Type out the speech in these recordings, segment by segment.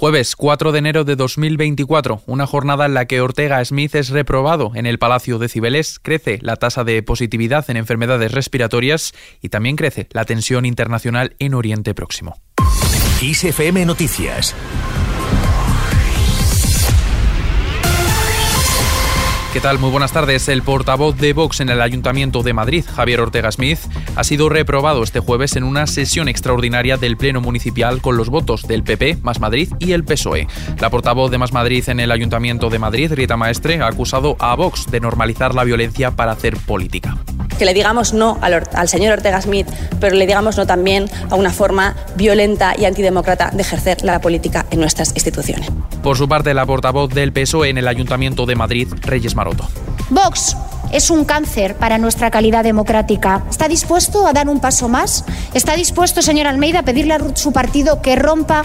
Jueves 4 de enero de 2024, una jornada en la que Ortega Smith es reprobado en el Palacio de Cibeles, crece la tasa de positividad en enfermedades respiratorias y también crece la tensión internacional en Oriente Próximo. ISFM Noticias ¿Qué tal? Muy buenas tardes. El portavoz de Vox en el Ayuntamiento de Madrid, Javier Ortega Smith, ha sido reprobado este jueves en una sesión extraordinaria del Pleno Municipal con los votos del PP, Más Madrid y el PSOE. La portavoz de Más Madrid en el Ayuntamiento de Madrid, Rita Maestre, ha acusado a Vox de normalizar la violencia para hacer política que le digamos no al, señor Ortega Smith, pero le digamos no también a una forma violenta y antidemócrata de ejercer la política en nuestras instituciones. Por su parte, la portavoz del PSOE en el Ayuntamiento de Madrid, Reyes Maroto. Vox es un cáncer para nuestra calidad democrática. ¿Está dispuesto a dar un paso más? ¿Está dispuesto, señor Almeida, a pedirle a su partido que rompa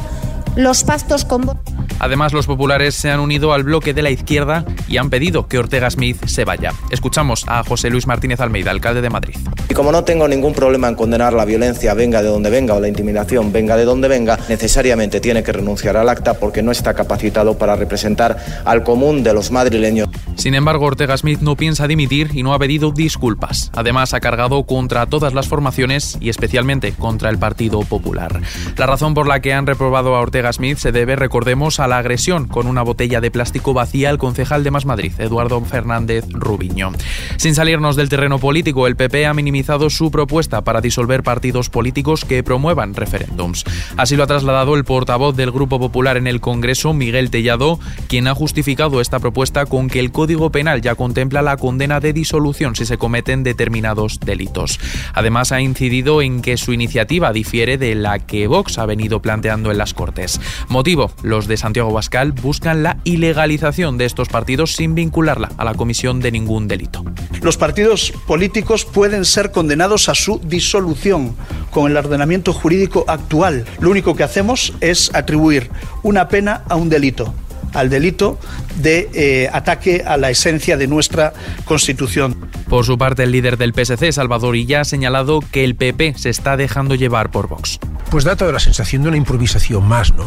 los pactos con Vox? Además, los populares se han unido al bloque de la izquierda y han pedido que Ortega Smith se vaya. Escuchamos a José Luis Martínez Almeida, alcalde de Madrid. Como no tengo ningún problema en condenar la violencia, venga de donde venga, o la intimidación, venga de donde venga, necesariamente tiene que renunciar al acta porque no está capacitado para representar al común de los madrileños. Sin embargo, Ortega Smith no piensa dimitir y no ha pedido disculpas. Además, ha cargado contra todas las formaciones y especialmente contra el Partido Popular. La razón por la que han reprobado a Ortega Smith se debe, recordemos, a la agresión con una botella de plástico vacía al concejal de Más Madrid, Eduardo Fernández Rubiño. Sin salirnos del terreno político, el PP ha minimizado su propuesta para disolver partidos políticos que promuevan referéndums. Así lo ha trasladado el portavoz del Grupo Popular en el Congreso, Miguel Tellado, quien ha justificado esta propuesta con que el Código Penal ya contempla la condena de disolución si se cometen determinados delitos. Además, ha incidido en que su iniciativa difiere de la que Vox ha venido planteando en las Cortes. Motivo, los de Santiago Bascal buscan la ilegalización de estos partidos sin vincularla a la comisión de ningún delito. Los partidos políticos pueden ser condenados a su disolución con el ordenamiento jurídico actual. Lo único que hacemos es atribuir una pena a un delito al delito de eh, ataque a la esencia de nuestra Constitución. Por su parte, el líder del PSC, Salvador Illa, ha señalado que el PP se está dejando llevar por Vox. Pues da toda la sensación de una improvisación más, ¿no?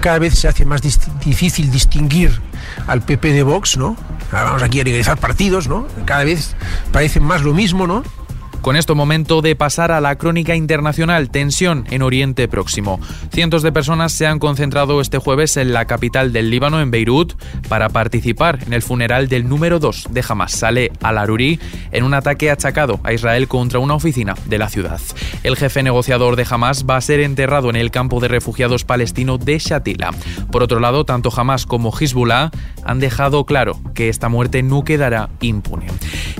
Cada vez se hace más difícil distinguir al PP de Vox, ¿no? Vamos aquí a legalizar partidos, ¿no? Cada vez parecen más lo mismo, ¿no? Con esto momento de pasar a la crónica internacional, tensión en Oriente Próximo. Cientos de personas se han concentrado este jueves en la capital del Líbano, en Beirut, para participar en el funeral del número 2 de Hamas, Saleh al-Aruri, en un ataque achacado a Israel contra una oficina de la ciudad. El jefe negociador de Hamas va a ser enterrado en el campo de refugiados palestino de Shatila. Por otro lado, tanto Hamas como Hezbollah han dejado claro que esta muerte no quedará impune.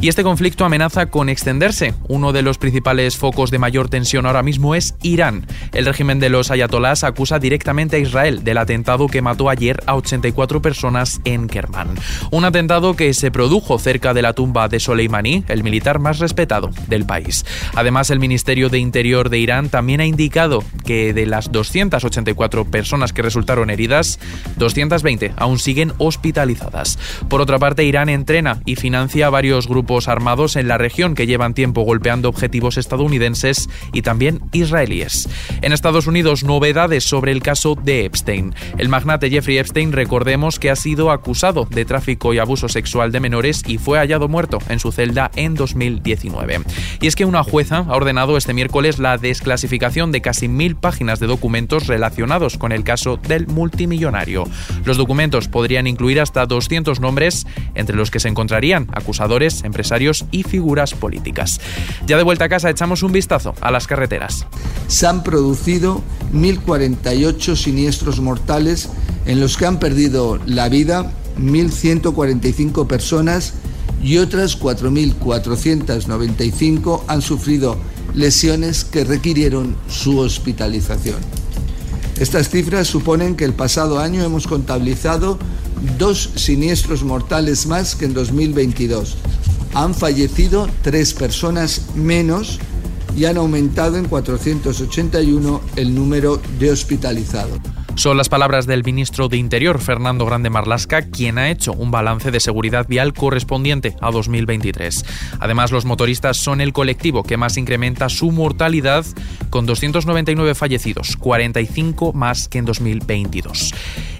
Y este conflicto amenaza con extenderse uno de los principales focos de mayor tensión ahora mismo es Irán. El régimen de los ayatolás acusa directamente a Israel del atentado que mató ayer a 84 personas en Kerman. Un atentado que se produjo cerca de la tumba de Soleimani, el militar más respetado del país. Además, el Ministerio de Interior de Irán también ha indicado que de las 284 personas que resultaron heridas, 220 aún siguen hospitalizadas. Por otra parte, Irán entrena y financia varios grupos armados en la región que llevan tiempo golpeando objetivos estadounidenses y también israelíes. En Estados Unidos, novedades sobre el caso de Epstein. El magnate Jeffrey Epstein, recordemos que ha sido acusado de tráfico y abuso sexual de menores y fue hallado muerto en su celda en 2019. Y es que una jueza ha ordenado este miércoles la desclasificación de casi mil páginas de documentos relacionados con el caso del multimillonario. Los documentos podrían incluir hasta 200 nombres, entre los que se encontrarían acusadores, empresarios y figuras políticas. Ya de vuelta a casa echamos un vistazo a las carreteras. Se han producido 1.048 siniestros mortales en los que han perdido la vida 1.145 personas y otras 4.495 han sufrido lesiones que requirieron su hospitalización. Estas cifras suponen que el pasado año hemos contabilizado dos siniestros mortales más que en 2022, han fallecido tres personas menos y han aumentado en 481 el número de hospitalizados. Son las palabras del ministro de Interior, Fernando Grande Marlasca, quien ha hecho un balance de seguridad vial correspondiente a 2023. Además, los motoristas son el colectivo que más incrementa su mortalidad, con 299 fallecidos, 45 más que en 2022.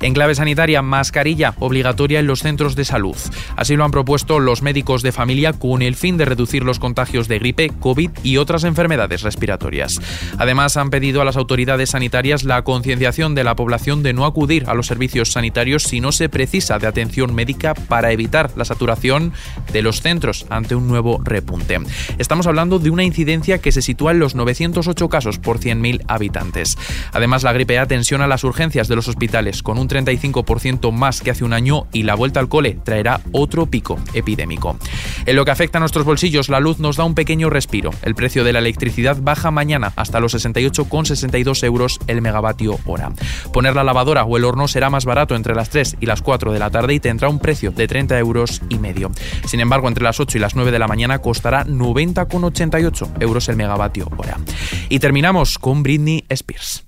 En clave sanitaria, mascarilla obligatoria en los centros de salud. Así lo han propuesto los médicos de familia con el fin de reducir los contagios de gripe, COVID y otras enfermedades respiratorias. Además, han pedido a las autoridades sanitarias la concienciación de la población de no acudir a los servicios sanitarios si no se precisa de atención médica para evitar la saturación de los centros ante un nuevo repunte. Estamos hablando de una incidencia que se sitúa en los 908 casos por 100.000 habitantes. Además, la gripe A tensiona las urgencias de los hospitales con un 35% más que hace un año y la vuelta al cole traerá otro pico epidémico. En lo que afecta a nuestros bolsillos, la luz nos da un pequeño respiro. El precio de la electricidad baja mañana hasta los 68,62 euros el megavatio hora. Poner la lavadora o el horno será más barato entre las 3 y las 4 de la tarde y tendrá un precio de 30 euros y medio. Sin embargo, entre las 8 y las 9 de la mañana costará 90,88 euros el megavatio hora. Y terminamos con Britney Spears.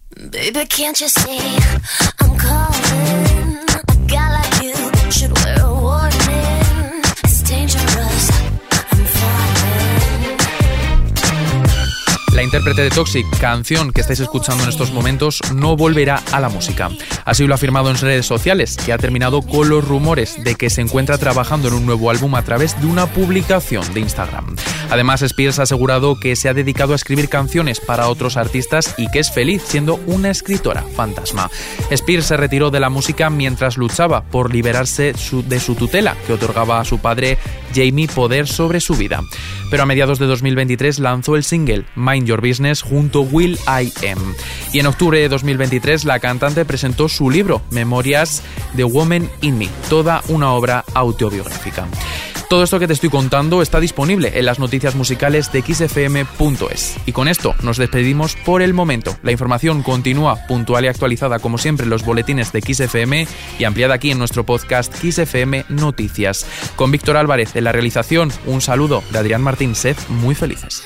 La intérprete de Toxic, canción que estáis escuchando en estos momentos, no volverá a la música. Así lo ha afirmado en redes sociales, que ha terminado con los rumores de que se encuentra trabajando en un nuevo álbum a través de una publicación de Instagram. Además, Spears ha asegurado que se ha dedicado a escribir canciones para otros artistas y que es feliz siendo una escritora fantasma. Spears se retiró de la música mientras luchaba por liberarse de su tutela, que otorgaba a su padre Jamie poder sobre su vida. Pero a mediados de 2023 lanzó el single Mind Your Business junto Will I Am. Y en octubre de 2023 la cantante presentó su libro Memorias The Woman in Me, toda una obra autobiográfica. Todo esto que te estoy contando está disponible en las noticias musicales de xfm.es. Y con esto nos despedimos por el momento. La información continúa puntual y actualizada como siempre en los boletines de XFM y ampliada aquí en nuestro podcast XFM Noticias. Con Víctor Álvarez en la realización, un saludo de Adrián Martín Sed, muy felices.